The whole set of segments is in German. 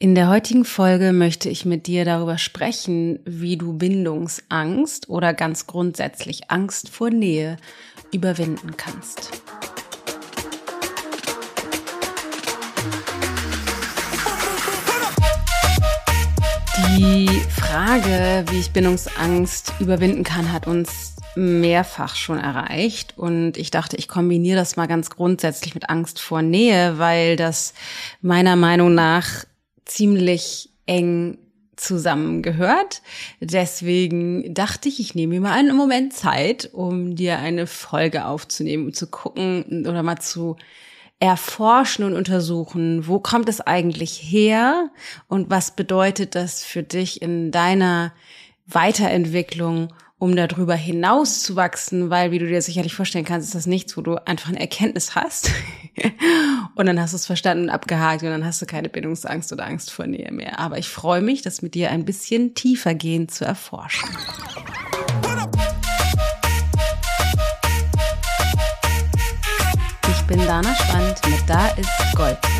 In der heutigen Folge möchte ich mit dir darüber sprechen, wie du Bindungsangst oder ganz grundsätzlich Angst vor Nähe überwinden kannst. Die Frage, wie ich Bindungsangst überwinden kann, hat uns mehrfach schon erreicht. Und ich dachte, ich kombiniere das mal ganz grundsätzlich mit Angst vor Nähe, weil das meiner Meinung nach ziemlich eng zusammengehört. Deswegen dachte ich, ich nehme mir mal einen Moment Zeit, um dir eine Folge aufzunehmen, um zu gucken oder mal zu erforschen und untersuchen, wo kommt es eigentlich her und was bedeutet das für dich in deiner Weiterentwicklung um darüber hinaus zu wachsen, weil, wie du dir sicherlich vorstellen kannst, ist das nichts, wo du einfach eine Erkenntnis hast und dann hast du es verstanden und abgehakt und dann hast du keine Bindungsangst oder Angst vor Nähe mehr. Aber ich freue mich, das mit dir ein bisschen tiefer gehen zu erforschen. Ich bin Dana Spand mit Da ist Gold.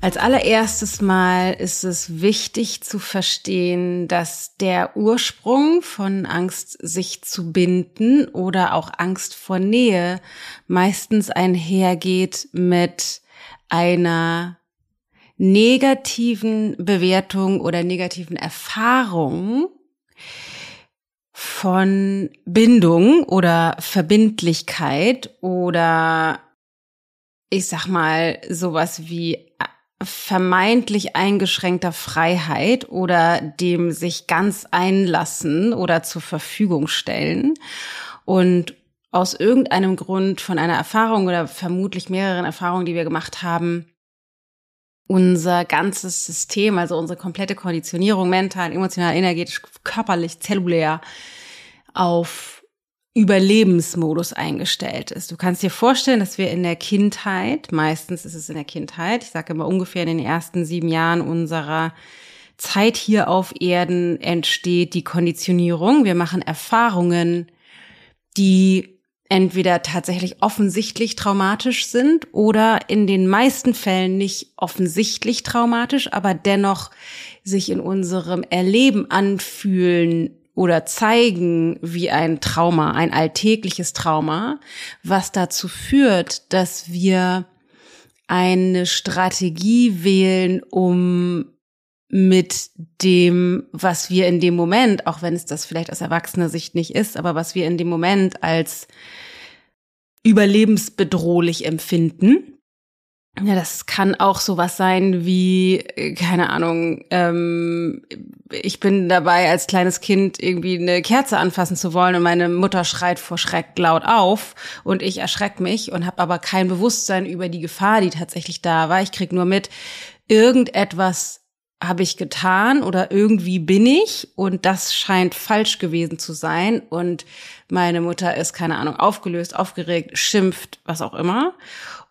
Als allererstes Mal ist es wichtig zu verstehen, dass der Ursprung von Angst, sich zu binden oder auch Angst vor Nähe meistens einhergeht mit einer negativen Bewertung oder negativen Erfahrung von Bindung oder Verbindlichkeit oder ich sag mal sowas wie vermeintlich eingeschränkter Freiheit oder dem sich ganz einlassen oder zur Verfügung stellen. Und aus irgendeinem Grund von einer Erfahrung oder vermutlich mehreren Erfahrungen, die wir gemacht haben, unser ganzes System, also unsere komplette Konditionierung mental, emotional, energetisch, körperlich, zellulär auf Überlebensmodus eingestellt ist. Du kannst dir vorstellen, dass wir in der Kindheit, meistens ist es in der Kindheit, ich sage immer ungefähr in den ersten sieben Jahren unserer Zeit hier auf Erden entsteht die Konditionierung. Wir machen Erfahrungen, die entweder tatsächlich offensichtlich traumatisch sind oder in den meisten Fällen nicht offensichtlich traumatisch, aber dennoch sich in unserem Erleben anfühlen oder zeigen wie ein Trauma, ein alltägliches Trauma, was dazu führt, dass wir eine Strategie wählen, um mit dem, was wir in dem Moment, auch wenn es das vielleicht aus erwachsener Sicht nicht ist, aber was wir in dem Moment als überlebensbedrohlich empfinden, ja, das kann auch sowas sein wie, äh, keine Ahnung, ähm, ich bin dabei, als kleines Kind irgendwie eine Kerze anfassen zu wollen und meine Mutter schreit vor Schreck laut auf und ich erschreck mich und habe aber kein Bewusstsein über die Gefahr, die tatsächlich da war. Ich krieg nur mit, irgendetwas habe ich getan oder irgendwie bin ich und das scheint falsch gewesen zu sein und meine Mutter ist, keine Ahnung, aufgelöst, aufgeregt, schimpft, was auch immer.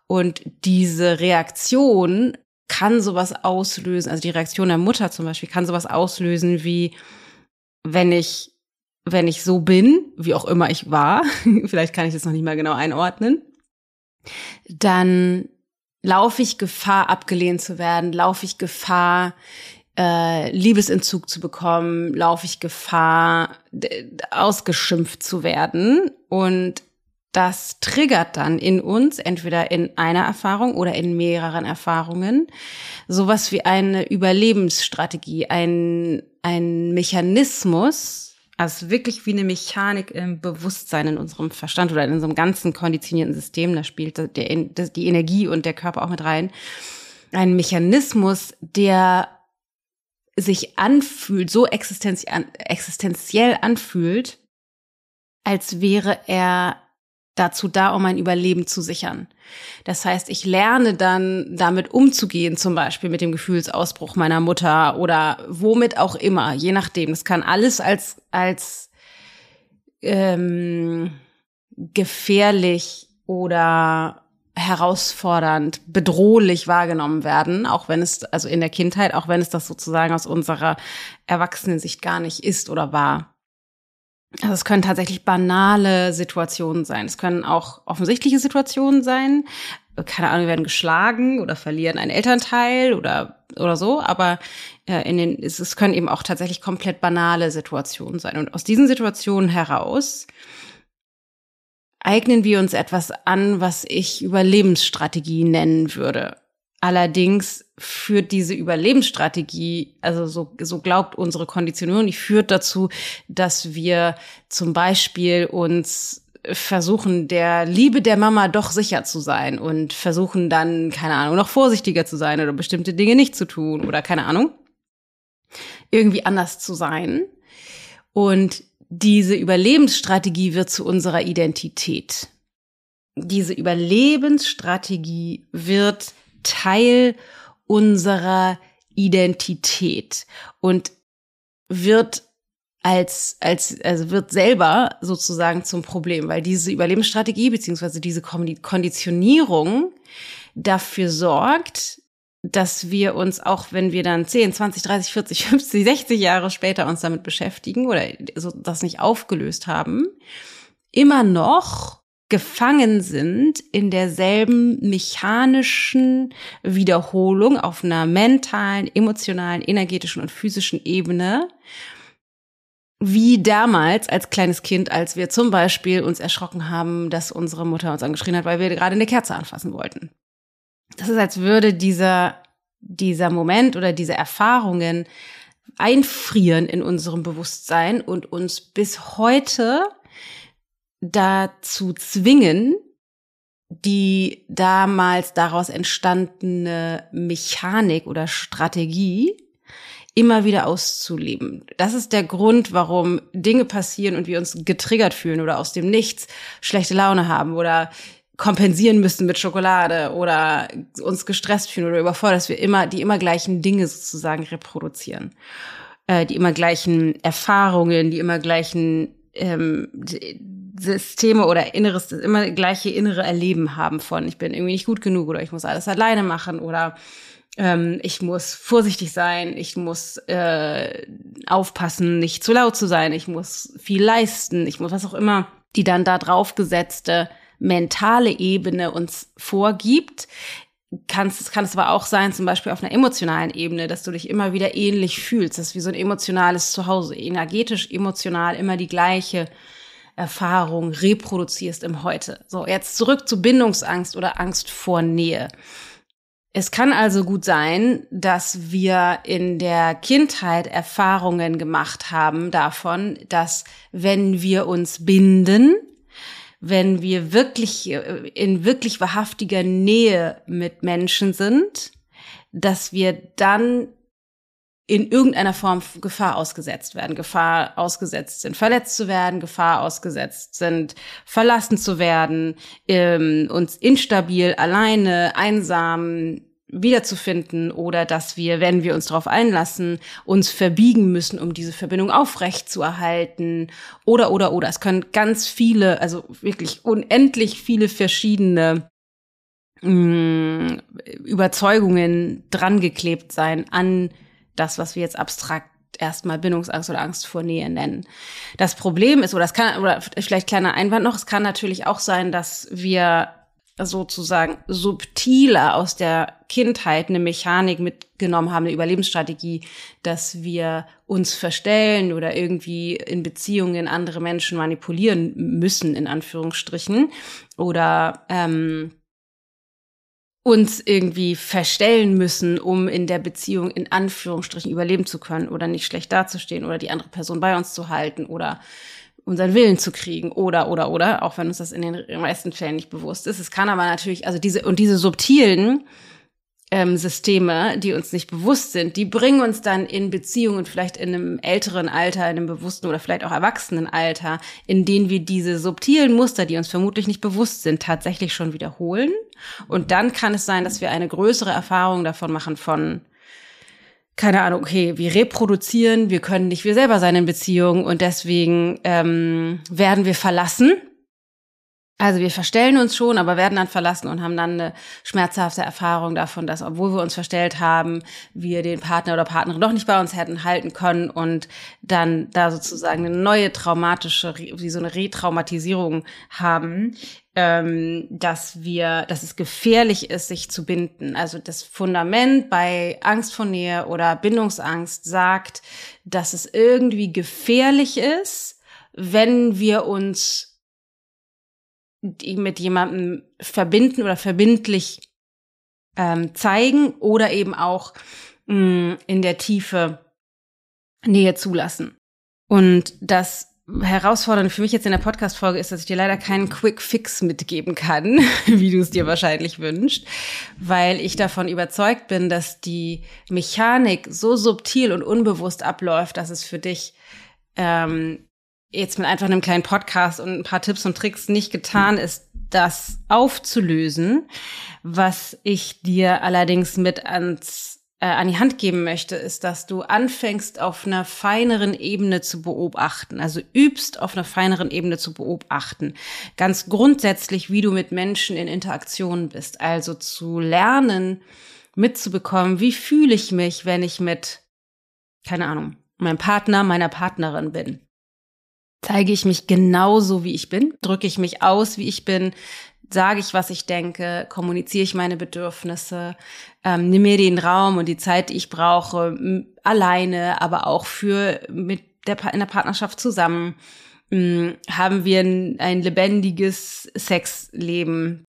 Und diese Reaktion kann sowas auslösen, also die Reaktion der Mutter zum Beispiel kann sowas auslösen wie, wenn ich, wenn ich so bin, wie auch immer ich war, vielleicht kann ich das noch nicht mal genau einordnen, dann laufe ich Gefahr, abgelehnt zu werden, laufe ich Gefahr, äh, Liebesentzug zu bekommen, laufe ich Gefahr, ausgeschimpft zu werden. Und das triggert dann in uns, entweder in einer Erfahrung oder in mehreren Erfahrungen, sowas wie eine Überlebensstrategie, ein, ein Mechanismus, also wirklich wie eine Mechanik im Bewusstsein in unserem Verstand oder in unserem ganzen konditionierten System, da spielt der, die Energie und der Körper auch mit rein. Ein Mechanismus, der sich anfühlt, so existenziell anfühlt, als wäre er dazu da, um mein Überleben zu sichern. Das heißt, ich lerne dann damit umzugehen, zum Beispiel mit dem Gefühlsausbruch meiner Mutter oder womit auch immer, je nachdem. Das kann alles als, als ähm, gefährlich oder herausfordernd, bedrohlich wahrgenommen werden, auch wenn es, also in der Kindheit, auch wenn es das sozusagen aus unserer Erwachsenensicht gar nicht ist oder war. Also es können tatsächlich banale Situationen sein. Es können auch offensichtliche Situationen sein. keine Ahnung, wir werden geschlagen oder verlieren einen Elternteil oder oder so, aber äh, in den es, es können eben auch tatsächlich komplett banale Situationen sein und aus diesen Situationen heraus eignen wir uns etwas an, was ich Überlebensstrategie nennen würde. Allerdings führt diese Überlebensstrategie, also so, so glaubt unsere Konditionierung, die führt dazu, dass wir zum Beispiel uns versuchen, der Liebe der Mama doch sicher zu sein und versuchen dann, keine Ahnung, noch vorsichtiger zu sein oder bestimmte Dinge nicht zu tun oder keine Ahnung, irgendwie anders zu sein. Und diese Überlebensstrategie wird zu unserer Identität. Diese Überlebensstrategie wird Teil unserer Identität und wird als, als, also wird selber sozusagen zum Problem, weil diese Überlebensstrategie beziehungsweise diese Konditionierung dafür sorgt, dass wir uns auch, wenn wir dann 10, 20, 30, 40, 50, 60 Jahre später uns damit beschäftigen oder das nicht aufgelöst haben, immer noch gefangen sind in derselben mechanischen Wiederholung auf einer mentalen, emotionalen, energetischen und physischen Ebene, wie damals als kleines Kind, als wir zum Beispiel uns erschrocken haben, dass unsere Mutter uns angeschrien hat, weil wir gerade eine Kerze anfassen wollten. Das ist, als würde dieser, dieser Moment oder diese Erfahrungen einfrieren in unserem Bewusstsein und uns bis heute dazu zwingen, die damals daraus entstandene Mechanik oder Strategie immer wieder auszuleben. Das ist der Grund, warum Dinge passieren und wir uns getriggert fühlen oder aus dem Nichts schlechte Laune haben oder kompensieren müssen mit Schokolade oder uns gestresst fühlen oder überfordert, dass wir immer die immer gleichen Dinge sozusagen reproduzieren, äh, die immer gleichen Erfahrungen, die immer gleichen ähm, Systeme oder inneres, immer gleiche innere Erleben haben von ich bin irgendwie nicht gut genug oder ich muss alles alleine machen oder ähm, ich muss vorsichtig sein, ich muss äh, aufpassen, nicht zu laut zu sein, ich muss viel leisten, ich muss was auch immer, die dann da draufgesetzte mentale Ebene uns vorgibt. Kannst, kann es aber auch sein, zum Beispiel auf einer emotionalen Ebene, dass du dich immer wieder ähnlich fühlst. Das ist wie so ein emotionales Zuhause, energetisch, emotional immer die gleiche Erfahrung reproduzierst im Heute. So, jetzt zurück zu Bindungsangst oder Angst vor Nähe. Es kann also gut sein, dass wir in der Kindheit Erfahrungen gemacht haben davon, dass wenn wir uns binden, wenn wir wirklich äh, in wirklich wahrhaftiger Nähe mit Menschen sind, dass wir dann in irgendeiner Form Gefahr ausgesetzt werden, Gefahr ausgesetzt sind, verletzt zu werden, Gefahr ausgesetzt sind, verlassen zu werden, ähm, uns instabil, alleine, einsam, wiederzufinden oder dass wir, wenn wir uns darauf einlassen, uns verbiegen müssen, um diese Verbindung aufrecht zu erhalten oder oder oder. Es können ganz viele, also wirklich unendlich viele verschiedene mh, mm, Überzeugungen drangeklebt sein an das, was wir jetzt abstrakt erstmal Bindungsangst oder Angst vor Nähe nennen. Das Problem ist, oder es kann, oder vielleicht kleiner Einwand noch, es kann natürlich auch sein, dass wir sozusagen subtiler aus der Kindheit eine Mechanik mitgenommen haben, eine Überlebensstrategie, dass wir uns verstellen oder irgendwie in Beziehungen andere Menschen manipulieren müssen, in Anführungsstrichen, oder ähm, uns irgendwie verstellen müssen, um in der Beziehung in Anführungsstrichen überleben zu können oder nicht schlecht dazustehen oder die andere Person bei uns zu halten oder unseren Willen zu kriegen oder oder oder, auch wenn uns das in den meisten Fällen nicht bewusst ist. Es kann aber natürlich, also diese und diese subtilen ähm, Systeme, die uns nicht bewusst sind, die bringen uns dann in Beziehungen, vielleicht in einem älteren Alter, in einem bewussten oder vielleicht auch erwachsenen Alter, in denen wir diese subtilen Muster, die uns vermutlich nicht bewusst sind, tatsächlich schon wiederholen. Und dann kann es sein, dass wir eine größere Erfahrung davon machen von keine Ahnung, okay, wir reproduzieren, wir können nicht wir selber sein in Beziehungen und deswegen ähm, werden wir verlassen Also wir verstellen uns schon, aber werden dann verlassen und haben dann eine schmerzhafte Erfahrung davon, dass obwohl wir uns verstellt haben, wir den Partner oder Partnerin doch nicht bei uns hätten halten können und dann da sozusagen eine neue traumatische, wie so eine Retraumatisierung haben, ähm, dass wir, dass es gefährlich ist, sich zu binden. Also das Fundament bei Angst vor Nähe oder Bindungsangst sagt, dass es irgendwie gefährlich ist, wenn wir uns die mit jemandem verbinden oder verbindlich ähm, zeigen oder eben auch mh, mm, in der Tiefe Nähe zulassen. Und das Herausfordernde für mich jetzt in der Podcast-Folge ist, dass ich dir leider keinen Quick Fix mitgeben kann, wie du es dir wahrscheinlich wünschst, weil ich davon überzeugt bin, dass die Mechanik so subtil und unbewusst abläuft, dass es für dich ähm, jetzt mit einfach einem kleinen Podcast und ein paar Tipps und Tricks nicht getan ist, das aufzulösen. Was ich dir allerdings mit ans, äh, an die Hand geben möchte, ist, dass du anfängst, auf einer feineren Ebene zu beobachten. Also übst, auf einer feineren Ebene zu beobachten. Ganz grundsätzlich, wie du mit Menschen in Interaktion bist. Also zu lernen, mitzubekommen, wie fühle ich mich, wenn ich mit, keine Ahnung, meinem Partner, meiner Partnerin bin Zeige ich mich genauso, wie ich bin? Drücke ich mich aus, wie ich bin? Sage ich, was ich denke? Kommuniziere ich meine Bedürfnisse? Ähm, nimm mir den Raum und die Zeit, die ich brauche, alleine, aber auch für mit der in der Partnerschaft zusammen. Ähm, haben wir ein, ein lebendiges Sexleben?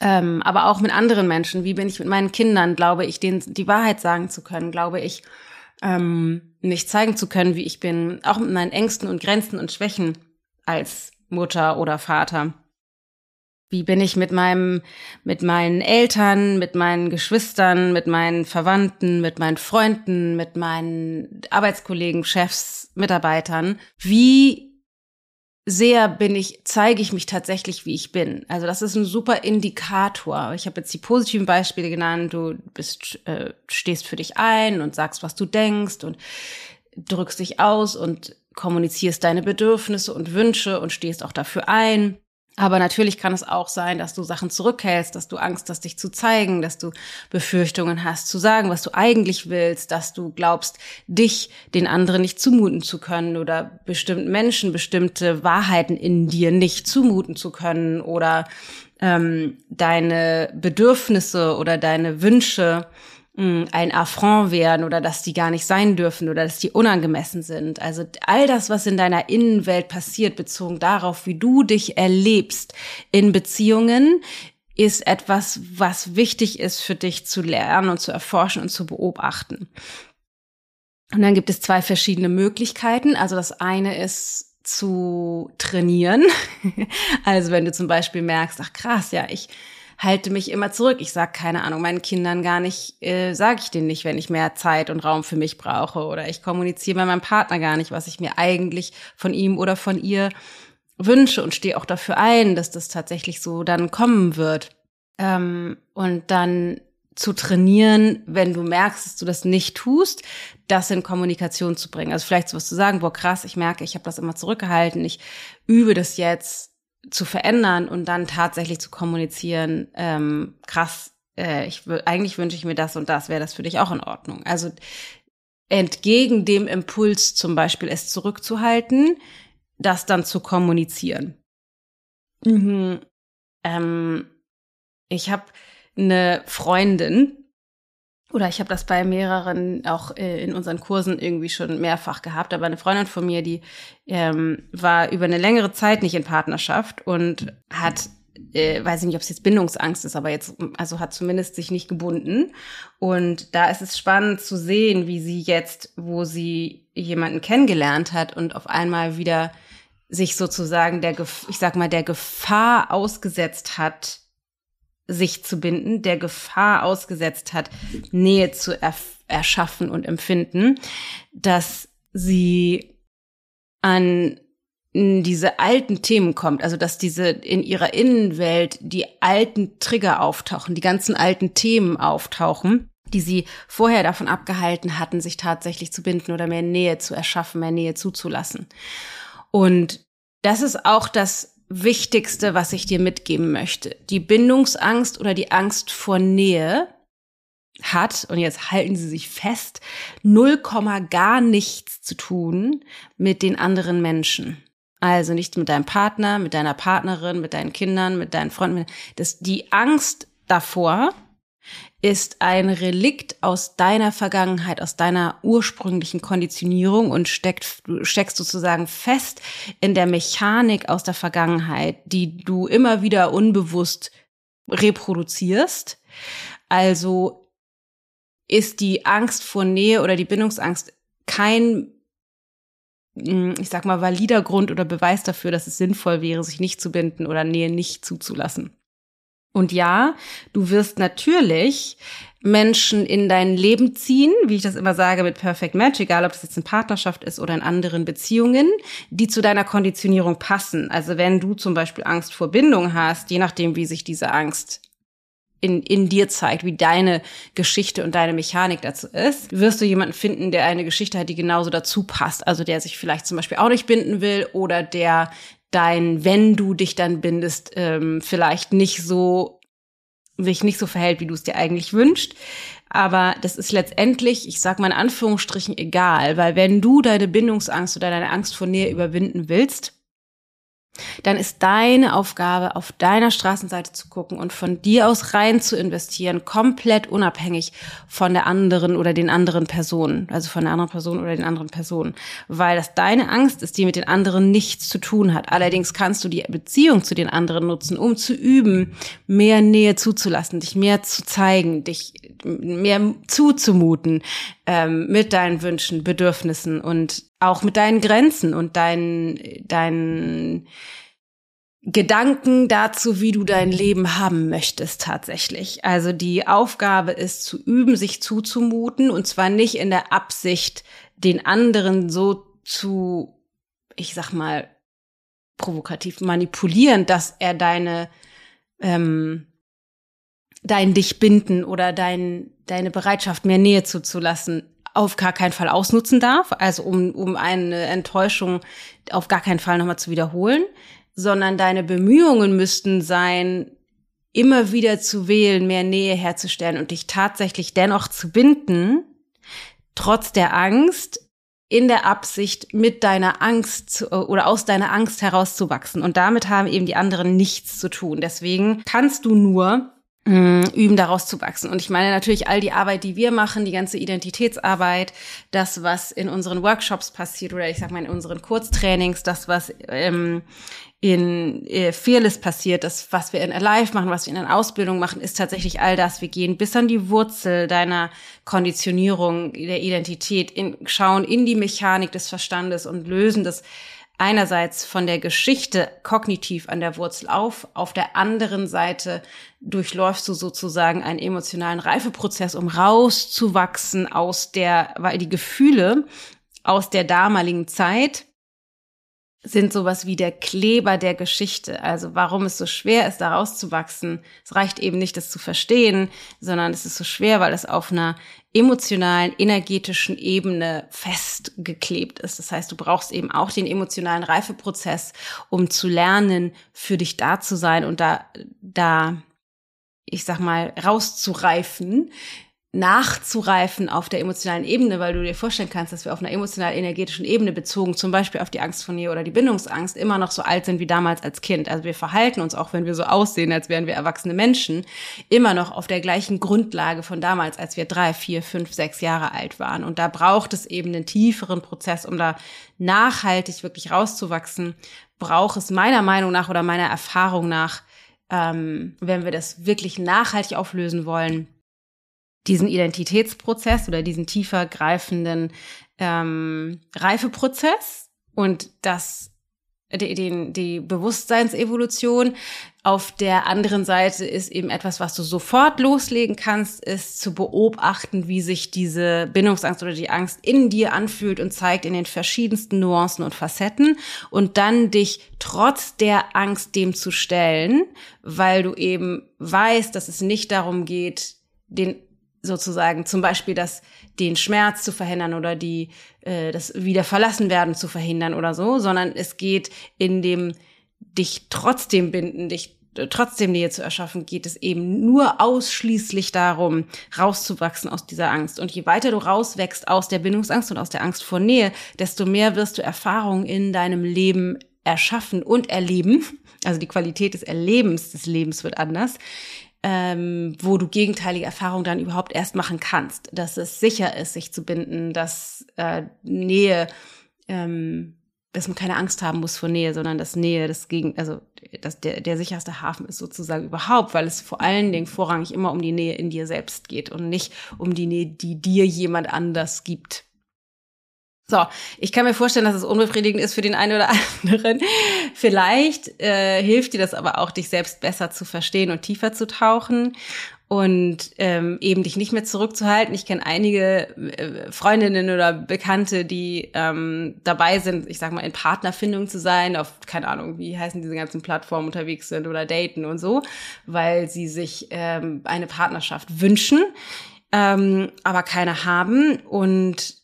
Ähm, aber auch mit anderen Menschen. Wie bin ich mit meinen Kindern? Glaube ich, denen die Wahrheit sagen zu können? Glaube ich, ähm, mich zeigen zu können, wie ich bin, auch mit meinen Ängsten und Grenzen und Schwächen als Mutter oder Vater. Wie bin ich mit meinem, mit meinen Eltern, mit meinen Geschwistern, mit meinen Verwandten, mit meinen Freunden, mit meinen Arbeitskollegen, Chefs, Mitarbeitern? Wie sehr bin ich, zeige ich mich tatsächlich, wie ich bin. Also das ist ein super Indikator. Ich habe jetzt die positiven Beispiele genannt. Du bist, äh, stehst für dich ein und sagst, was du denkst und drückst dich aus und kommunizierst deine Bedürfnisse und Wünsche und stehst auch dafür ein. Aber natürlich kann es auch sein, dass du Sachen zurückhältst, dass du Angst hast, dich zu zeigen, dass du Befürchtungen hast, zu sagen, was du eigentlich willst, dass du glaubst, dich den anderen nicht zumuten zu können oder bestimmten Menschen bestimmte Wahrheiten in dir nicht zumuten zu können oder ähm, deine Bedürfnisse oder deine Wünsche ein Affront werden oder dass die gar nicht sein dürfen oder dass die unangemessen sind. Also all das, was in deiner Innenwelt passiert, bezogen darauf, wie du dich erlebst in Beziehungen, ist etwas, was wichtig ist für dich zu lernen und zu erforschen und zu beobachten. Und dann gibt es zwei verschiedene Möglichkeiten. Also das eine ist zu trainieren. also wenn du zum Beispiel merkst, ach krass, ja, ich halte mich immer zurück. Ich sag keine Ahnung meinen Kindern gar nicht, äh, sage ich denen nicht, wenn ich mehr Zeit und Raum für mich brauche oder ich kommuniziere bei meinem Partner gar nicht, was ich mir eigentlich von ihm oder von ihr wünsche und stehe auch dafür ein, dass das tatsächlich so dann kommen wird. Ähm, und dann zu trainieren, wenn du merkst, dass du das nicht tust, das in Kommunikation zu bringen. Also vielleicht sowas zu sagen, boah krass, ich merke, ich habe das immer zurückgehalten, ich übe das jetzt, zu verändern und dann tatsächlich zu kommunizieren, ähm, krass, äh, ich eigentlich wünsche ich mir das und das, wäre das für dich auch in Ordnung. Also entgegen dem Impuls zum Beispiel es zurückzuhalten, das dann zu kommunizieren. Mhm. Ähm, ich habe eine Freundin, oder ich habe das bei mehreren auch äh, in unseren Kursen irgendwie schon mehrfach gehabt, aber eine Freundin von mir, die ähm, war über eine längere Zeit nicht in Partnerschaft und hat äh, weiß ich nicht, ob es jetzt Bindungsangst ist, aber jetzt, also hat zumindest sich nicht gebunden. Und da ist es spannend zu sehen, wie sie jetzt, wo sie jemanden kennengelernt hat und auf einmal wieder sich sozusagen der, ich sag mal, der Gefahr ausgesetzt hat, sich zu binden, der Gefahr ausgesetzt hat, Nähe zu erschaffen und empfinden, dass sie an diese alten Themen kommt, also dass diese in ihrer Innenwelt die alten Trigger auftauchen, die ganzen alten Themen auftauchen, die sie vorher davon abgehalten hatten, sich tatsächlich zu binden oder mehr Nähe zu erschaffen, mehr Nähe zuzulassen. Und das ist auch das Wichtigste, was ich dir mitgeben möchte. Die Bindungsangst oder die Angst vor Nähe hat, und jetzt halten Sie sich fest, null Komma gar nichts zu tun mit den anderen Menschen. Also nicht mit deinem Partner, mit deiner Partnerin, mit deinen Kindern, mit deinen Freunden. Das, die Angst davor ist ein Relikt aus deiner Vergangenheit, aus deiner ursprünglichen Konditionierung und steckt, du steckst sozusagen fest in der Mechanik aus der Vergangenheit, die du immer wieder unbewusst reproduzierst. Also ist die Angst vor Nähe oder die Bindungsangst kein hm, ich sag mal, valider Grund oder Beweis dafür, dass es sinnvoll wäre, sich nicht zu binden oder Nähe nicht zuzulassen. Und ja, du wirst natürlich Menschen in dein Leben ziehen, wie ich das immer sage mit Perfect Match, egal ob das jetzt in Partnerschaft ist oder in anderen Beziehungen, die zu deiner Konditionierung passen. Also wenn du zum Beispiel Angst vor Bindung hast, je nachdem, wie sich diese Angst in, in dir zeigt, wie deine Geschichte und deine Mechanik dazu ist, wirst du jemanden finden, der eine Geschichte hat, die genauso dazu passt. Also der sich vielleicht zum Beispiel auch nicht binden will oder der dein, wenn du dich dann bindest, ähm, vielleicht nicht so, sich nicht so verhält, wie du es dir eigentlich wünscht. Aber das ist letztendlich, ich sag mal in Anführungsstrichen, egal, weil wenn du deine Bindungsangst oder deine Angst vor Nähe überwinden willst, dann ist deine Aufgabe, auf deiner Straßenseite zu gucken und von dir aus rein zu investieren, komplett unabhängig von der anderen oder den anderen Personen, also von der anderen Person oder den anderen Personen, weil das deine Angst ist, die mit den anderen nichts zu tun hat. Allerdings kannst du die Beziehung zu den anderen nutzen, um zu üben, mehr Nähe zuzulassen, dich mehr zu zeigen, dich mehr zuzumuten ähm, mit deinen Wünschen, Bedürfnissen und auch mit deinen Grenzen und deinen, deinen Gedanken dazu, wie du dein Leben haben möchtest tatsächlich. Also die Aufgabe ist zu üben, sich zuzumuten und zwar nicht in der Absicht, den anderen so zu, ich sag mal, provokativ manipulieren, dass er deine, ähm, dein dich binden oder dein, deine Bereitschaft, mehr Nähe zuzulassen, auf gar keinen Fall ausnutzen darf, also um, um eine Enttäuschung auf gar keinen Fall nochmal zu wiederholen, sondern deine Bemühungen müssten sein, immer wieder zu wählen, mehr Nähe herzustellen und dich tatsächlich dennoch zu binden, trotz der Angst, in der Absicht, mit deiner Angst zu, oder aus deiner Angst herauszuwachsen. Und damit haben eben die anderen nichts zu tun. Deswegen kannst du nur üben, daraus zu wachsen. Und ich meine natürlich all die Arbeit, die wir machen, die ganze Identitätsarbeit, das, was in unseren Workshops passiert oder ich sag mal in unseren Kurztrainings, das, was ähm, in äh, Fearless passiert, das, was wir in Alive machen, was wir in der Ausbildung machen, ist tatsächlich all das. Wir gehen bis an die Wurzel deiner Konditionierung, der Identität, in, schauen in die Mechanik des Verstandes und lösen das einerseits von der Geschichte kognitiv an der Wurzel auf, auf der anderen Seite durchläufst du sozusagen einen emotionalen Reifeprozess, um rauszuwachsen aus der, weil die Gefühle aus der damaligen Zeit sind sowas wie der Kleber der Geschichte. Also warum es so schwer ist, da rauszuwachsen. Es reicht eben nicht, das zu verstehen, sondern es ist so schwer, weil es auf einer emotionalen, energetischen Ebene festgeklebt ist. Das heißt, du brauchst eben auch den emotionalen Reifeprozess, um zu lernen, für dich da zu sein und da, da, ich sag mal, rauszureifen nachzureifen auf der emotionalen Ebene, weil du dir vorstellen kannst, dass wir auf einer emotional-energetischen Ebene bezogen, zum Beispiel auf die Angst vor Nähe oder die Bindungsangst, immer noch so alt sind wie damals als Kind. Also wir verhalten uns, auch wenn wir so aussehen, als wären wir erwachsene Menschen, immer noch auf der gleichen Grundlage von damals, als wir drei, vier, fünf, sechs Jahre alt waren. Und da braucht es eben einen tieferen Prozess, um da nachhaltig wirklich rauszuwachsen, braucht es meiner Meinung nach oder meiner Erfahrung nach, ähm, wenn wir das wirklich nachhaltig auflösen wollen, diesen Identitätsprozess oder diesen tiefer greifenden ähm, Reifeprozess und das die, die Bewusstseinsevolution. Auf der anderen Seite ist eben etwas, was du sofort loslegen kannst, ist zu beobachten, wie sich diese Bindungsangst oder die Angst in dir anfühlt und zeigt in den verschiedensten Nuancen und Facetten und dann dich trotz der Angst dem zu stellen, weil du eben weißt, dass es nicht darum geht, den sozusagen zum Beispiel das, den Schmerz zu verhindern oder die, äh, das wieder verlassen werden zu verhindern oder so, sondern es geht in dem dich trotzdem binden, dich trotzdem Nähe zu erschaffen, geht es eben nur ausschließlich darum, rauszuwachsen aus dieser Angst. Und je weiter du rauswächst aus der Bindungsangst und aus der Angst vor Nähe, desto mehr wirst du Erfahrungen in deinem Leben erschaffen und erleben. Also die Qualität des Erlebens des Lebens wird anders. Ähm, wo du gegenteilige Erfahrungen dann überhaupt erst machen kannst, dass es sicher ist, sich zu binden, dass äh, Nähe ähm, dass man keine Angst haben muss vor Nähe, sondern dass Nähe das gegen, also dass der, der sicherste Hafen ist sozusagen überhaupt, weil es vor allen Dingen vorrangig immer um die Nähe in dir selbst geht und nicht um die Nähe, die dir jemand anders gibt. So, ich kann mir vorstellen, dass es unbefriedigend ist für den einen oder anderen. Vielleicht äh, hilft dir das aber auch, dich selbst besser zu verstehen und tiefer zu tauchen und ähm, eben dich nicht mehr zurückzuhalten. Ich kenne einige äh, Freundinnen oder Bekannte, die ähm, dabei sind, ich sag mal, in Partnerfindung zu sein, auf, keine Ahnung, wie heißen diese ganzen Plattformen unterwegs sind oder daten und so, weil sie sich ähm, eine Partnerschaft wünschen, ähm, aber keine haben. Und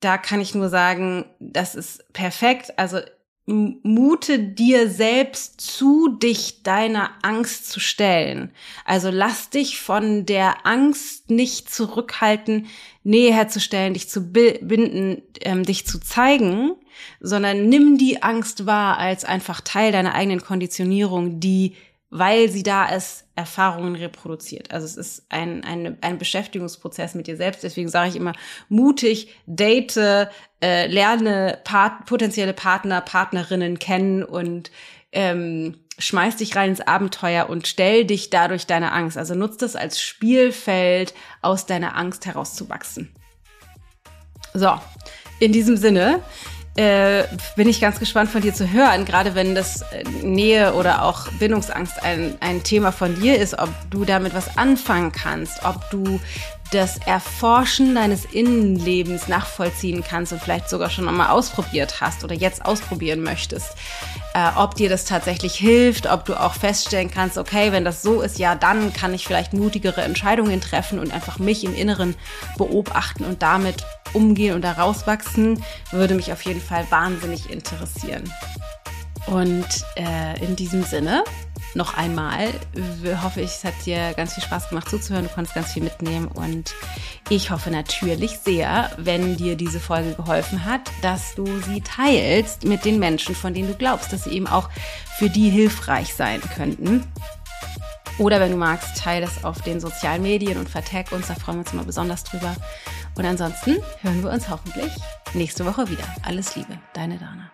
da kann ich nur sagen, das ist perfekt. Also mute dir selbst zu, dich deiner Angst zu stellen. Also lass dich von der Angst nicht zurückhalten, Nähe herzustellen, dich zu binden, ähm, dich zu zeigen, sondern nimm die Angst wahr als einfach Teil deiner eigenen Konditionierung, die weil sie da ist, Erfahrungen reproduziert. Also es ist ein, ein, ein Beschäftigungsprozess mit dir selbst. Deswegen sage ich immer, mutig, date, äh, lerne Part, potenzielle Partner, Partnerinnen kennen und ähm, schmeiß dich rein ins Abenteuer und stell dich dadurch deine Angst. Also nutz das als Spielfeld, aus deiner Angst herauszuwachsen. So, in diesem Sinne, äh, bin ich ganz gespannt von dir zu hören, gerade wenn das äh, Nähe oder auch Bindungsangst ein, ein Thema von dir ist, ob du damit was anfangen kannst, ob du das Erforschen deines Innenlebens nachvollziehen kannst und vielleicht sogar schon einmal ausprobiert hast oder jetzt ausprobieren möchtest. Äh, ob dir das tatsächlich hilft, ob du auch feststellen kannst, okay, wenn das so ist, ja, dann kann ich vielleicht mutigere Entscheidungen treffen und einfach mich im Inneren beobachten und damit umgehen und da rauswachsen, würde mich auf jeden Fall wahnsinnig interessieren. Und äh, in diesem Sinne noch einmal hoffe ich, es hat dir ganz viel Spaß gemacht zuzuhören. Du konntest ganz viel mitnehmen und ich hoffe natürlich sehr, wenn dir diese Folge geholfen hat, dass du sie teilst mit den Menschen, von denen du glaubst, dass sie eben auch für die hilfreich sein könnten. Oder wenn du magst, teile das auf den sozialen Medien und vertag uns, da freuen wir uns immer besonders drüber. Und ansonsten hören wir uns hoffentlich nächste Woche wieder. Alles Liebe, deine Dana.